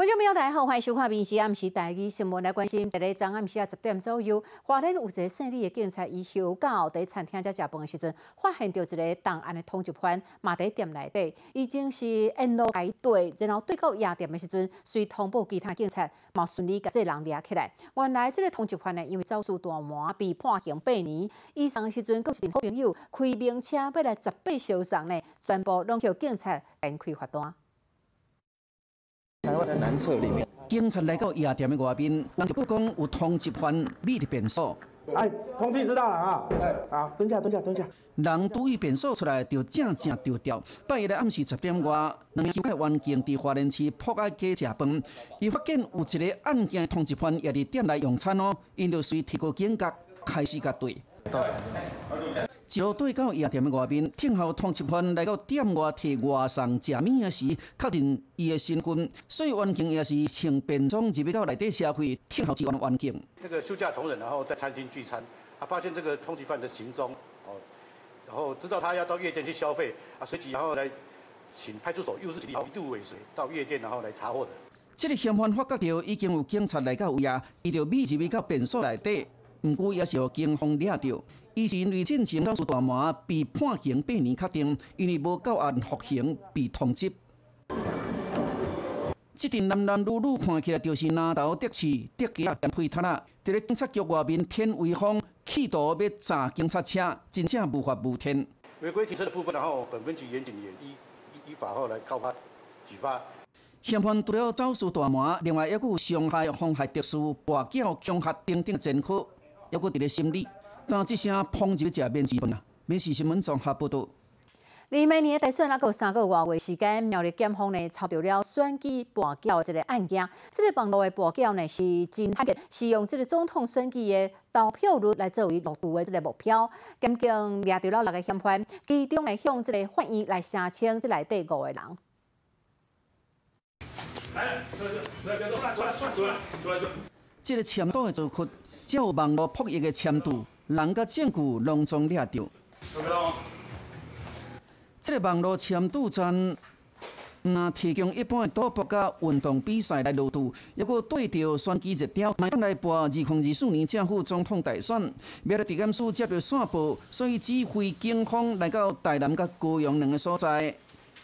观众朋友大家好，欢迎收看《闽西暗时第二新闻》来关心。第日昨暗时啊十点左右，华联有一个姓李的警察，伊休假在餐厅在食饭的时阵，发现到一个档案的通缉犯，嘛在店内底，已经是沿路排队，然后对到夜店的时阵，随通报其他警察，嘛顺利将这人抓起来。原来这个通缉犯呢，因为遭受大麻，被判刑八年。以上的时阵，佫是好朋友开名车要来十八销送呢，全部拢叫警察展开罚单。台南侧里面，警察来到夜店的外面，人就不讲有通缉犯秘的便所。哎，通缉知道了啊！哎，好，蹲下，蹲下，蹲下。人拄伊便所出来，就正正丢掉。半夜的暗时十点外，两名警察员警伫华联市铺爱街食饭，伊发现有一个案件通缉犯也伫店内用餐哦，因就随提高警觉，开始甲对。一路对到夜店的外面，听候通缉犯来到店外替外送食物时，确认伊的身份，所以完警也是穿便装入去到内底消费，听候支援员警。这个休假同仁，然后在餐厅聚餐，他发现这个通缉犯的行踪，哦，然后知道他要到夜店去消费，啊，随即然后来请派出所又是一度尾随到夜店，然后来查获的。这个嫌犯发觉到已经有警察来到位啊，伊就秘入去到便所内底，毋过也是由警方抓到。伊是因为进行遭受大麻，被判刑八年，确定因为无够案服刑被通缉。这阵男男女女看起来就是拿刀得刺、得家连配摊啊！伫咧警察局外面天威风，企图要砸警察车，真正无法无天。违规停车的部分，然后本分局严谨也依依法后来告发举发。嫌犯除了肇事大麻，另外还有伤害、妨害特殊、跋筊、恐吓等等前科，还有伫咧心理。但即声抨击食面子饭啊！免是新闻综合报道。离明年大选还有三个外月时间，苗栗检方呢查到了选举跋筊的这个案件。这个网络的跋筊呢是真罕见，是用这个总统选举的投票率来作为录度的这个目标。检警抓到了六个嫌犯，其中呢向这个法院来申请这内底五个人。来，出来，出来，出来，出来，出来，出来，这个签到的做法，只有网络扑役的签度。人甲证据拢总抓到。这个网络签赌站，若提供一般的赌博甲运动比赛来录度，如果对着选举热点，马上来播二零二四年政府总统大选，为了地检署接到线报，所以指挥警方来到台南甲高雄两个所在。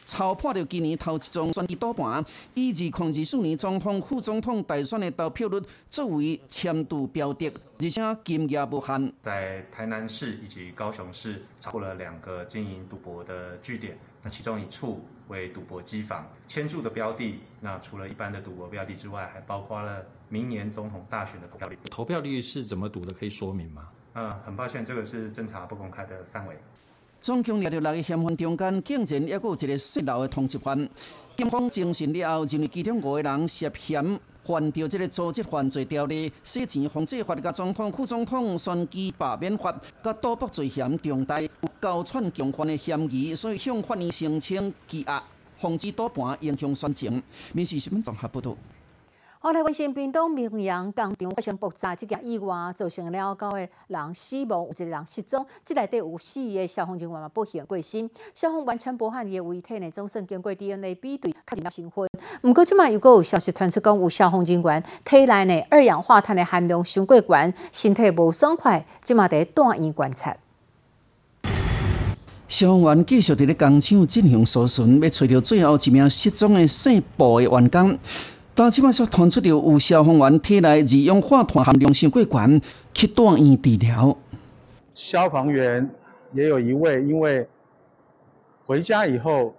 操破了今年头一桩选举赌盘，以二零二四年总统、副总统大选的投票率作为签赌标的，而且金额不限。在台南市以及高雄市查获了两个经营赌博的据点，那其中一处为赌博机房，签注的标的，那除了一般的赌博标的之外，还包括了明年总统大选的投票率。投票率是怎么赌的？可以说明吗？嗯，很抱歉，这个是侦查不公开的范围。总共抓到六个嫌犯中间，竟然还有一个泄漏的通缉犯。警方侦讯了后，认为其中五个人涉嫌犯着这个组织犯罪条例、洗钱防治法、甲总统、副总统选举罢免法、甲赌博罪嫌重大，有交串共犯的嫌疑，所以向法院申请羁押，防止赌盘影响选情。民事新闻综合报道。后来，关心屏东明阳工厂发生爆炸，这件意外造成了九个人死亡，有一个人失踪。这内底有四个消防人员嘛不幸过身，消防完全无汉伊的遗体呢，总算经过 DNA 比对，确认了身份。不过，即卖又有消息传出讲，有消防人员体内呢二氧化碳的含量伤过悬，身体无爽快，即卖在住院观察。消防员继续伫咧工厂进行搜寻，要找到最后一名失踪的姓布的员工。但即摆说传出着有消防员体内二氧化碳含量性过悬，去住院治疗。消防员也有一位，因为回家以后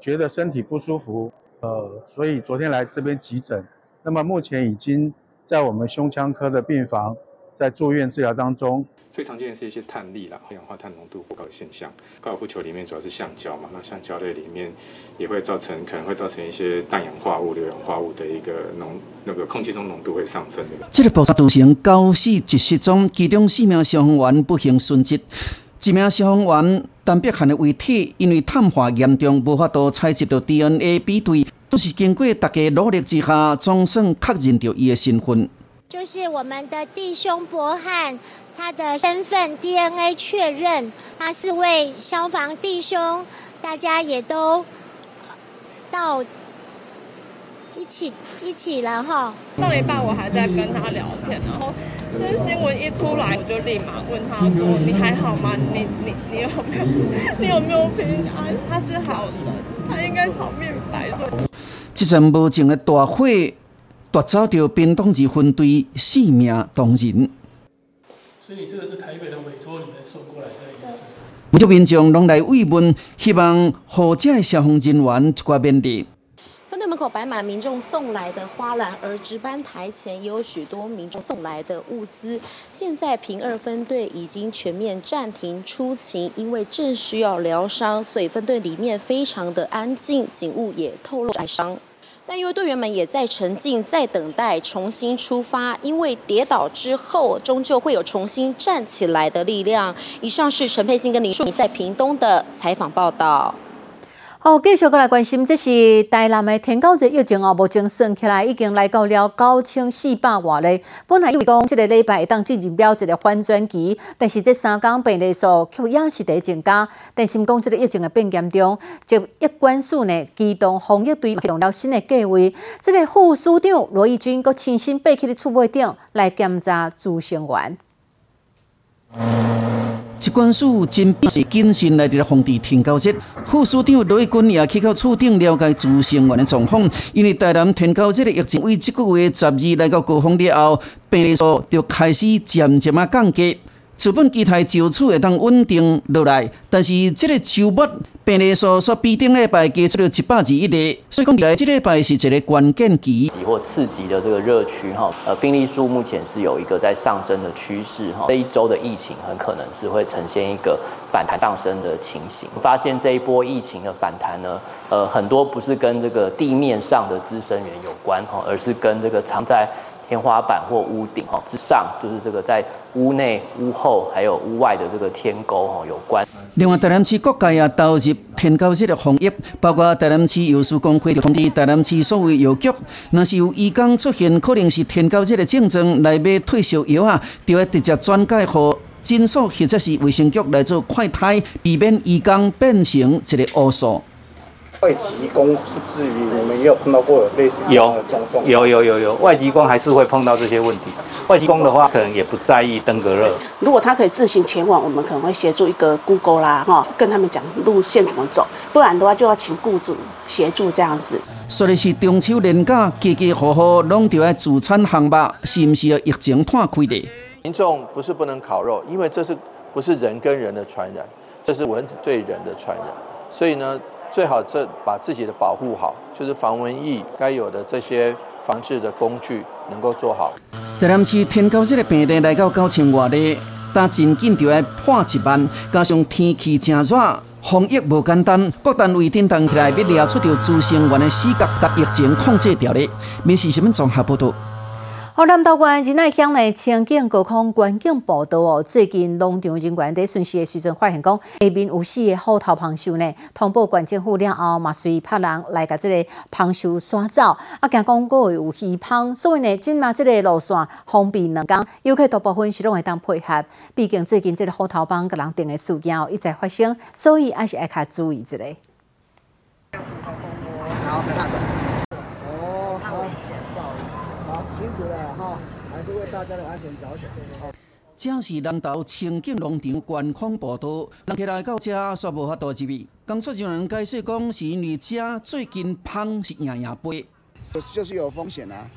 觉得身体不舒服，呃，所以昨天来这边急诊。那么目前已经在我们胸腔科的病房。在住院治疗当中，最常见的是一些碳粒啦，二氧化碳浓度过高的现象。高尔夫球里面主要是橡胶嘛，那橡胶类里面也会造成，可能会造成一些氮氧化物、硫氧化物的一个浓，那个空气中浓度会上升。这个爆炸造成高死一失踪，其中四名消防员不幸殉职，一名消防员单壁汉的遗体因为碳化严重，无法度采集到 DNA 比对，都是经过大家努力之下，总算确认到伊的身份。就是我们的弟兄博汉，他的身份 DNA 确认，他是位消防弟兄，大家也都到一起一起了哈。上礼拜我还在跟他聊天，然后这新闻一出来，我就立马问他说：“你还好吗？你你你有没有你有没有平安？他是好人，他应该炒面白的。”这阵无情的大火夺走着边东籍分队四名同仁。所以这个是台北的委托你们送过来这个意思。不少民众拢来慰问，希望获这消防人员一寡勉励。分队门口摆满民众送来的花篮，而值班台前也有许多民众送来的物资。现在平二分队已经全面暂停出勤，因为正需要疗伤，所以分队里面非常的安静，警务也透露哀伤。但因为队员们也在沉浸，在等待重新出发，因为跌倒之后终究会有重新站起来的力量。以上是陈佩欣跟林淑敏在屏东的采访报道。好，继续过来关心，这是台南的天狗节疫情哦，目前算起来已经来到了九千四百多例。本来以为讲这个礼拜会当进入了一个反转期，但是这三天病例数却也是在增加。但是讲这个疫情的变严重，就一关署呢机动防疫队启动了新的计划。这个副署长罗义军阁亲身爬去的厝尾顶来检查助生员。一关署真是谨慎来伫防治天狗节，副署长雷军也去到厝顶了解朱生员的状况。因为台南天狗节的疫情为这个月十二来到高峰了后，病例数就开始渐渐啊降低。原本期待就此会当稳定落来，但是这个周末病例数说比顶礼拜加出了一百二一例，所以讲来这礼拜是一个关键期。或刺激的这个热区哈，呃，病例数目前是有一个在上升的趋势哈，这一周的疫情很可能是会呈现一个反弹上升的情形。发现这一波疫情的反弹呢，呃，很多不是跟这个地面上的滋生源有关哈，而是跟这个藏在。天花板或屋顶哈之上，就是这个在屋内、屋后还有屋外的这个天沟哈有关。另外，台南市各界也投入天高节的防疫，包括台南市药师公会就通知台南市所有药局，若是有医工出现可能是天高节的症状来买退烧药啊，就要直接转介给诊所或者是卫生局来做快筛，避免医工变成一个恶数。外籍工是至于你们也有碰到过有类似的状况？有有有有，外籍工还是会碰到这些问题。外籍工的话，可能也不在意登革热。如果他可以自行前往，我们可能会协助一个 Google 啦，哈，跟他们讲路线怎么走。不然的话，就要请雇主协助这样子。说的是中秋连假，家家户户拢就要自餐行吧，是不是要疫情摊开的？民众不是不能烤肉，因为这是不是人跟人的传染，这是蚊子对人的传染，所以呢。最好这把自己的保护好，就是防蚊疫该有的这些防治的工具能够做好。台南市天高热的病例来到九千多例，但真紧就要破一万，加上天气真热，防疫无简单，各单位叮当起来，要抓出条资生员的死角，把疫情控制掉的。民事新闻综合报道。好，南投县仁爱乡的清境高空观景步道哦，最近农场人员在巡视的时阵，发现讲下面有四个虎头螃蟹呢。通报县政府了后，嘛随派人来甲这个螃蟹刷走。啊，惊讲个有鱼螃，所以呢，今嘛这个路线方便两工，游客大部分是拢会当配合。毕竟最近这个虎头帮甲人定的事件哦一再发生，所以还是爱较注意一下。大家的安全着想。这是南投清境农场观光步道，人客来到这煞无法度入去。工作人员解释讲，是因为这最近螃是硬硬飞，就是有风险啊。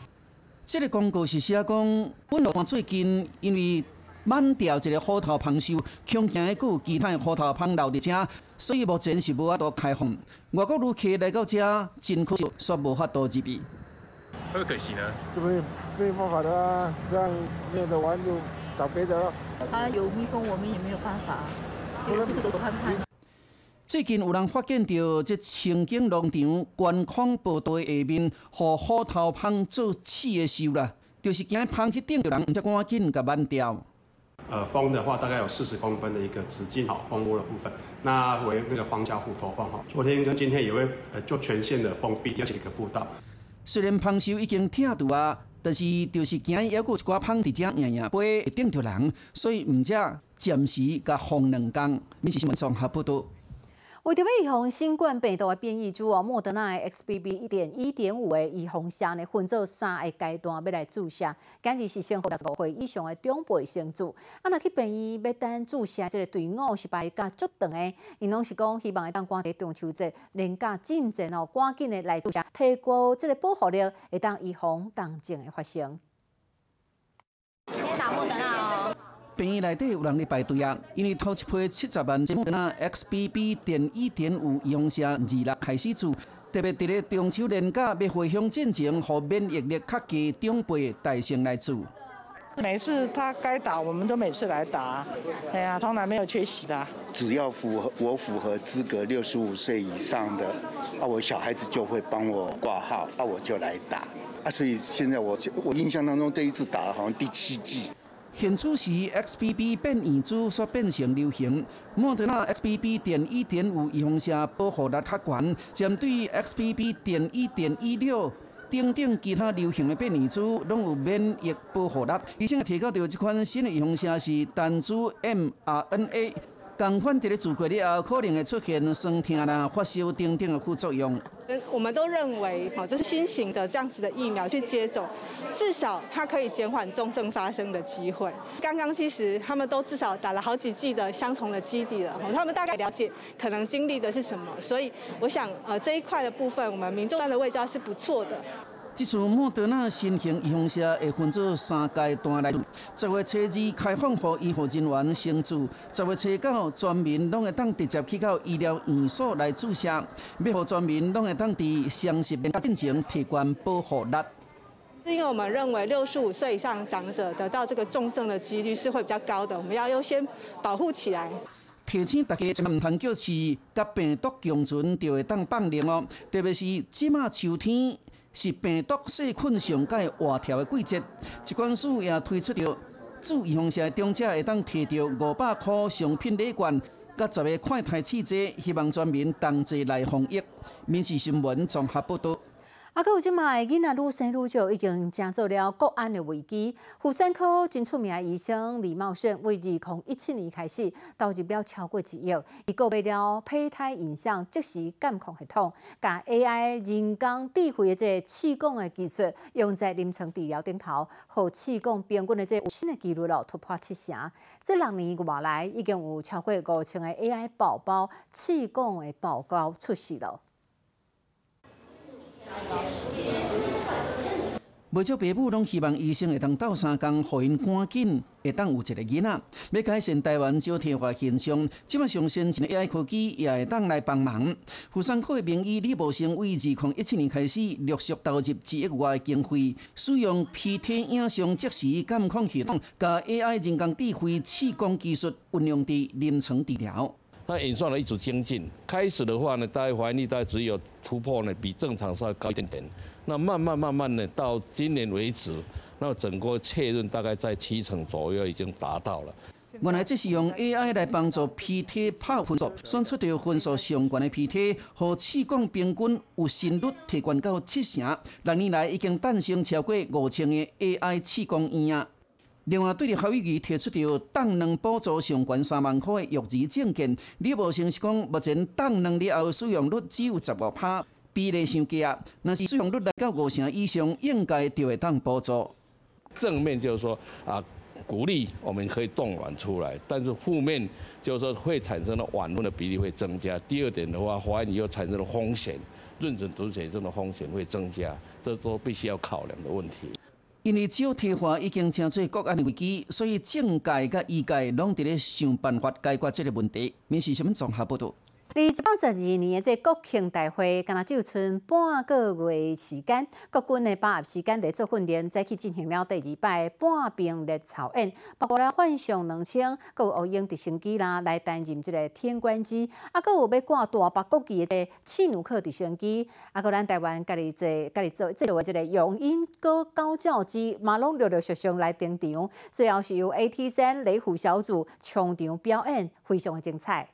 这个广告是写讲，本来最近因为满掉一个虎头螃蟹，恐惊还有其他虎头螃留伫这，所以目前是无法度开放。外国旅客来到这，真可惜，煞无法度入去。会可惜呢？这没没办法的啊，这样没得玩就找别的了。他有蜜蜂，我们也没有办法，只能走走看看。最近有人发现到这清景农场观光步道下面，和虎头蜂做刺的时候啦，就是惊蜂去叮到人，才赶紧甲挽掉。呃，蜂的话大概有四十公分的一个直径，好蜂窝的部分，那为那个皇家虎头蜂哈。昨天跟今天也会呃做全线的封闭，要几个步道。虽然螃蟹已经疼住啊，但是就是惊还有一寡胖伫遮硬硬飞会叮着人，所以毋则暂时甲放两工。你是新闻综合报道。为着要预防新冠病毒的变异株哦，莫德纳的 XBB. 一点一点五的预防针呢，分做三个阶段要来注射。今日是先六十五岁以上的长辈先注。啊，若去病院要等注射，这个队伍是排甲足长的，因拢是讲希望会当赶在中秋节连假进前哦，赶紧的来注射，提高这个保护力，会当预防重症的发生。先打莫德纳哦。病院内底有人咧排队啊，因为头一批七十万针莫德纳 XBB. 点一点五预防针二六开始做，特别伫咧中秋年假要回乡进前，互免疫力较低长辈大声来做。每次他该打，我们都每次来打，哎呀，从来没有缺席的。只要符合我符合资格，六十五岁以上的，啊，我小孩子就会帮我挂号，啊，我就来打。啊，所以现在我我印象当中这一次打了好像第七剂。现此时 XBB 变异株所变成流行，莫德纳 XBB. 点一点五预防下保护力较悬，针对 XBB. 点一点一六等等其他流行的变异株，拢有免疫保护力。医生提到，到这款新的预防针是单株 mRNA。共款伫咧做过了后，可能会出现酸痛啦、发烧等等的副作用。我们都认为，好，就是新型的这样子的疫苗去接种，至少它可以减缓重症发生的机会。刚刚其实他们都至少打了好几剂的相同的基底了，他们大概了解可能经历的是什么，所以我想，呃，这一块的部分，我们民众的味道是不错的。这次莫德纳新型预防针会分做三阶段来做，十月初二开放予医护人员先注，十月初九全民拢会当直接去到医疗院所来注射，要互全民拢会当伫相识免进前提悬保护力。是因为我们认为六十五岁以上长者得到这个重症的几率是会比较高的，我们要优先保护起来。提醒大家，唔通叫是甲病毒共存就会当放灵哦，特别是即马秋天。是病毒细菌上界活跳的季节，疾管署也推出了注意防晒的中者会当摕到五百块商品礼券，甲十个快台试剂，希望全民同齐来防疫。民事新闻综合报道。啊，佮有即卖囡仔愈生愈少，已经成做了国安的危机。妇产科真出名的医生李茂盛，为二从一七年开始投入了超过一亿，伊购买了胚胎影像即时监控系统，甲 AI 人工智慧的这气功的技术用在临床治疗顶头，互气功平均的这有新的纪录咯，突破七成。这六年外来，已经有超过五千个 AI 宝宝气功的报告出世了。不少父母拢希望医生会当斗三工，互因赶紧会当有一个囡仔。要改善台湾少体化现象，即马上先进的 AI 科技也会当来帮忙。富山科的名医李宝生为二零一七年开始陆续投入一亿外的经费，使用 PT 影像即时监控系统，甲 AI 人工智慧气功技术运用伫临床治疗。那演算了一直精进，开始的话呢，大概怀疑率大概只有突破呢，比正常稍微高一点点。那慢慢慢慢的到今年为止，那整个确认大概在七成左右已经达到了。原来这是用 AI 来帮助 PT 拍分数，算出条分数相关的 PT，和气管平均有心率提高到七成。六年来已经诞生超过五千个 AI 气管院啊。另外，对着校育局提出着党能补助上悬三万块的育儿证件，李无成是讲，目前冻卵了后使用率只有十五趴，比例伤低啊。若是使用率达到五成以上，应该就会当补助。正面就是说啊，鼓励我们可以冻卵出来，但是负面就是说会产生的晚婚的比例会增加。第二点的话，怀孕又产生了风险，妊娠毒血症的风险会增加，这都必须要考量的问题。因为少体化已经成为国安危机，所以政界甲医界拢伫咧想办法解决这个问题。民事新闻综合报道。二一百十二年的这国庆大会，敢若只有剩半个月时间。国军的把握时间伫做训练，再去进行了第二摆半兵列操演，包括了换上两枪，佮有欧英直升机啦来担任这个天官机，啊，佮有要挂大把国旗的这契努克直升机，啊，佮咱台湾家己做家己做这个这个用鹰哥高教机，马龙陆陆续续来登场，最后是由 AT 三雷虎小组冲场表演，非常的精彩。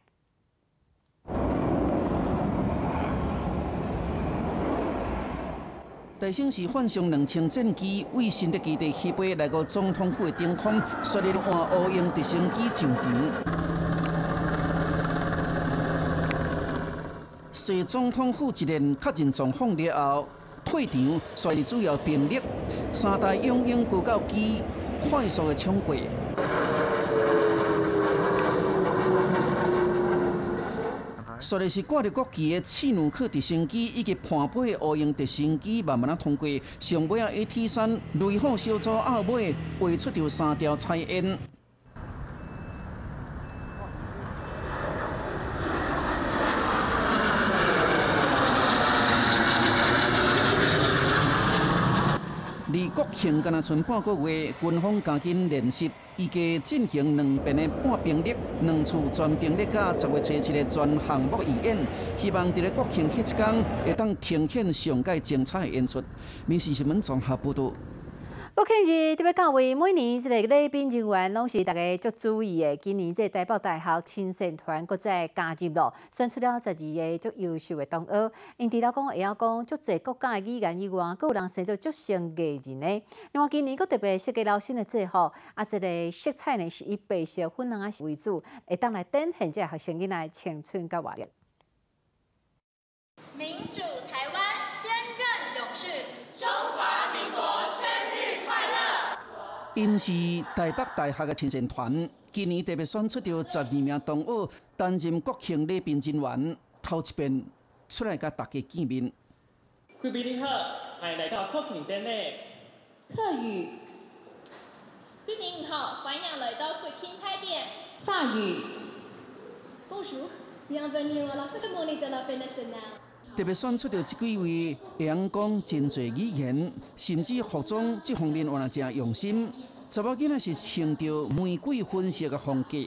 大省市换上两千战机，为新的基地起飞，来到总统府的顶空，率领换乌鹰直升机上场。随总统府一连确认状况了后，退场，率领主要兵力，三台拥鹰高教机快速的冲过。说的是挂着国旗的气努克直升机以及盘飞的乌鹰直升机慢慢啊通过，上尾啊 AT 三雷虎小组后尾画出着三条彩烟。离国庆敢若剩半个月，军方加紧练习，预计进行两边的半兵力、两处全兵力，甲十月初七的全项目预演，希望伫咧国庆迄一天会当呈现上届精彩的演出。民事新闻综合报道。国庆日特别到位，每年这个礼宾人员拢是大家足注意的。今年这台北大学亲善团搁再加入咯，选出了十二个足优秀的同学。因除了讲会晓讲足侪国家的语言以外，搁有人生做足成艺人呢。另外今年搁特别设计了新的制服，啊，这个色彩呢是以白色、粉红啊为主，会当来展现这学生囡仔青春甲活力。民主台湾因是台北大学的亲善团，今年特别选出着十二名同学担任国庆礼宾人员，头一遍出来甲大家见面。贵宾您好，欢迎来到国庆典礼。客语。贵宾您好，欢迎来到国庆泰典。法语。Bonjour，bienvenue à la cérémonie de la fête nationale。特别选出着这几位会讲真侪语言，甚至服装这方面玩得真用心。查某囡仔是穿着玫瑰粉色的风格。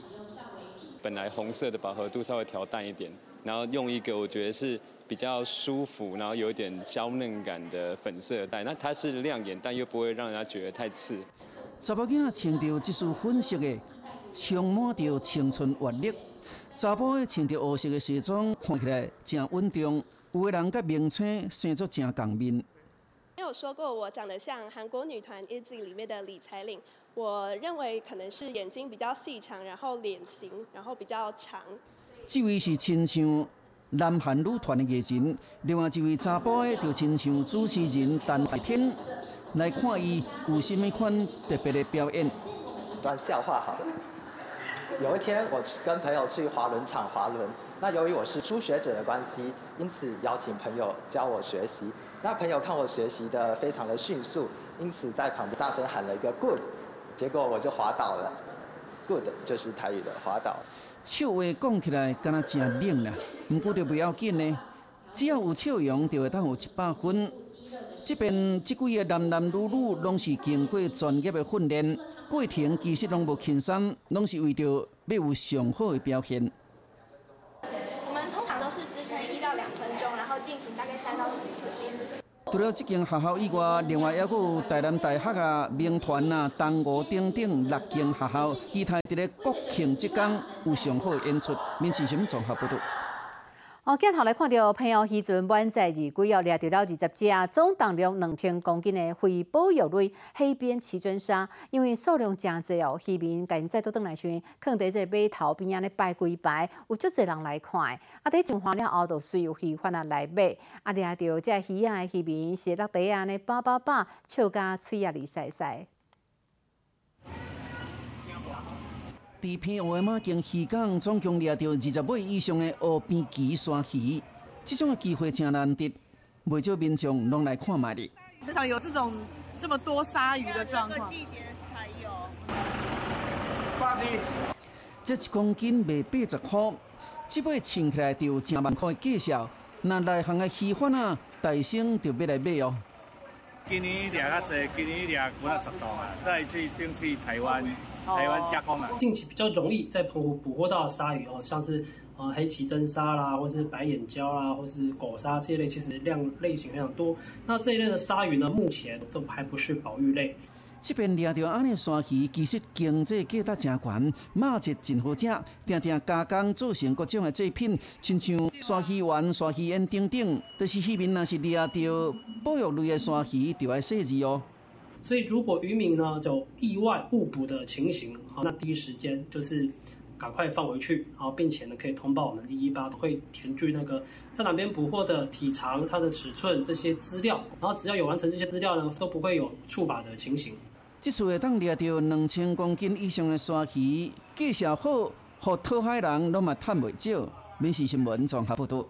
本来红色的饱和度稍微调淡一点，然后用一个我觉得是比较舒服，然后有一点娇嫩感的粉色带。那它是亮眼，但又不会让人家觉得太刺。查某囡仔穿着这束粉色的，充满着青春活力。查甫穿着黑色的西装，看起来真稳重。有的人甲名称生作正共面。没有说过我长得像韩国女团 ITZY 里面的李彩玲，我认为可能是眼睛比较细长，然后脸型然后比较长。这位是亲像南韩女团的艺人，另外一位查甫的就亲像主持人陈海天，来看伊有甚物款特别的表演。段笑话好了。有一天我跟朋友去滑轮场滑轮。那由于我是初学者的关系，因此邀请朋友教我学习。那朋友看我学习的非常的迅速，因此在旁边大声喊了一个 “good”，结果我就滑倒了。“good” 就是台语的滑倒。笑话讲起来敢若真冷啦，不过就不要紧呢，只要有笑容就会当有一百分。这边这几个男男女女拢是经过专业的训练，过程其实拢无轻松，拢是为着要有上好的表现。进行大概三到四次练除了这间学校以外，另外还有台南大学啊、民团啊、东吴等等六间学校，期待在国庆这天有上好的演出。民事新闻综合报道。哦，镜头来看到平遥渔船满载日归要掠到了二十只总重量两千公斤的非保育类黑边奇珍鲨，因为数量真济哦，渔民赶紧再度登来去，放在这码头边啊咧摆几摆，有足侪人来看。啊，伫上花了后，就需要渔贩啊来买。啊，掠到这鱼啊，渔民是落地啊咧叭叭叭，笑甲嘴啊里塞塞。伫偏湖马经渔港，总共掠到二十尾以上的乌边鳍鲨鱼，这种的机会真难得，不少民众拢来看卖哩。很少有这种这么多鲨鱼的状况。这一公斤卖八十块，这尾称起来就成万块的介绍。那内行的渔贩啊，大声就要来买哦。今年掠较济，今年掠几啊十多啊，再去顶去台湾。台湾加工啊，近期比较容易在澎湖捕获到的鲨鱼哦，像是呃黑鳍真鲨啦，或是白眼礁啦，或是狗鲨这一类，其实量类型非常多。那这一类的鲨鱼呢，目前都还不是保育类。这边掠到安尼鲨鱼，其实经济价值真悬，马质真好食，定定加工做成各种的制品，亲像鲨鱼丸、鲨鱼烟等等，但是渔民若是掠到保育类的鲨鱼，就要设置哦。所以，如果渔民呢有意外误捕的情形，好，那第一时间就是赶快放回去，然后并且呢可以通报我们一一八，会填具那个在哪边捕获的体长、它的尺寸这些资料，然后只要有完成这些资料呢，都不会有触法的情形。这次会当掠到两千公斤以上的沙鱼，介绍好，和讨海人都嘛赚袂少。民事新闻综合报道。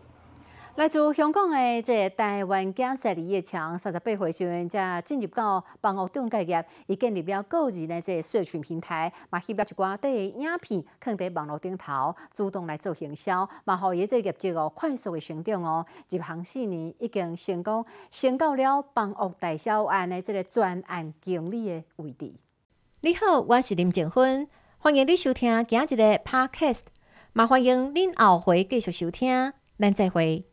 来自香港的这个台湾建设李业强，三十八岁时阵才进入到房屋中介业，伊建立了个人的这个社群平台，嘛翕了一寡底影片，放伫网络顶头，主动来做营销，嘛互伊这业绩哦快速的成长哦，入行四年已经成功升到了房屋代销案的这个专案经理的位置。你好，我是林静芬，欢迎你收听今日的 Podcast，嘛欢迎恁后回继续收听，咱再会。